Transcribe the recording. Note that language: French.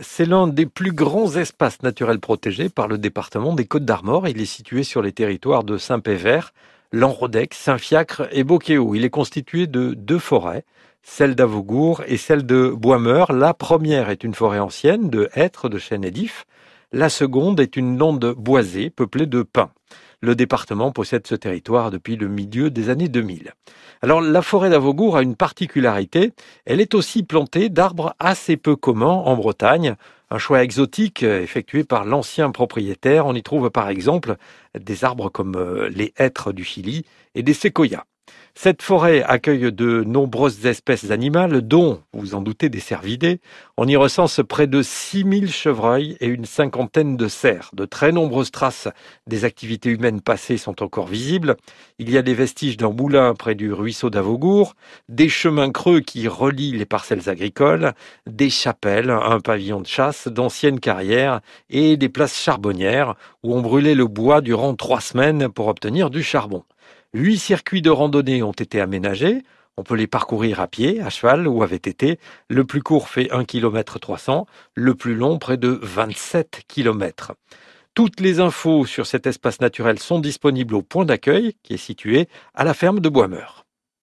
C'est l'un des plus grands espaces naturels protégés par le département des Côtes d'Armor. Il est situé sur les territoires de Saint-Pévert, Lanrodec, Saint-Fiacre et Bocéo. Il est constitué de deux forêts, celle d'Avogour et celle de Boismeur. La première est une forêt ancienne de hêtres, de chênes et d'ifs. La seconde est une lande boisée peuplée de pins. Le département possède ce territoire depuis le milieu des années 2000. Alors la forêt d'Avogour a une particularité, elle est aussi plantée d'arbres assez peu communs en Bretagne, un choix exotique effectué par l'ancien propriétaire. On y trouve par exemple des arbres comme euh, les hêtres du Chili et des séquoias. Cette forêt accueille de nombreuses espèces animales, dont, vous en doutez, des cervidés. On y recense près de 6000 chevreuils et une cinquantaine de cerfs. De très nombreuses traces des activités humaines passées sont encore visibles. Il y a des vestiges d'un moulin près du ruisseau d'Avogour, des chemins creux qui relient les parcelles agricoles, des chapelles, un pavillon de chasse, d'anciennes carrières et des places charbonnières où on brûlait le bois durant trois semaines pour obtenir du charbon. Huit circuits de randonnée ont été aménagés. On peut les parcourir à pied, à cheval ou à VTT. Le plus court fait 1 km 300, le plus long près de 27 km. Toutes les infos sur cet espace naturel sont disponibles au point d'accueil qui est situé à la ferme de Boismeur.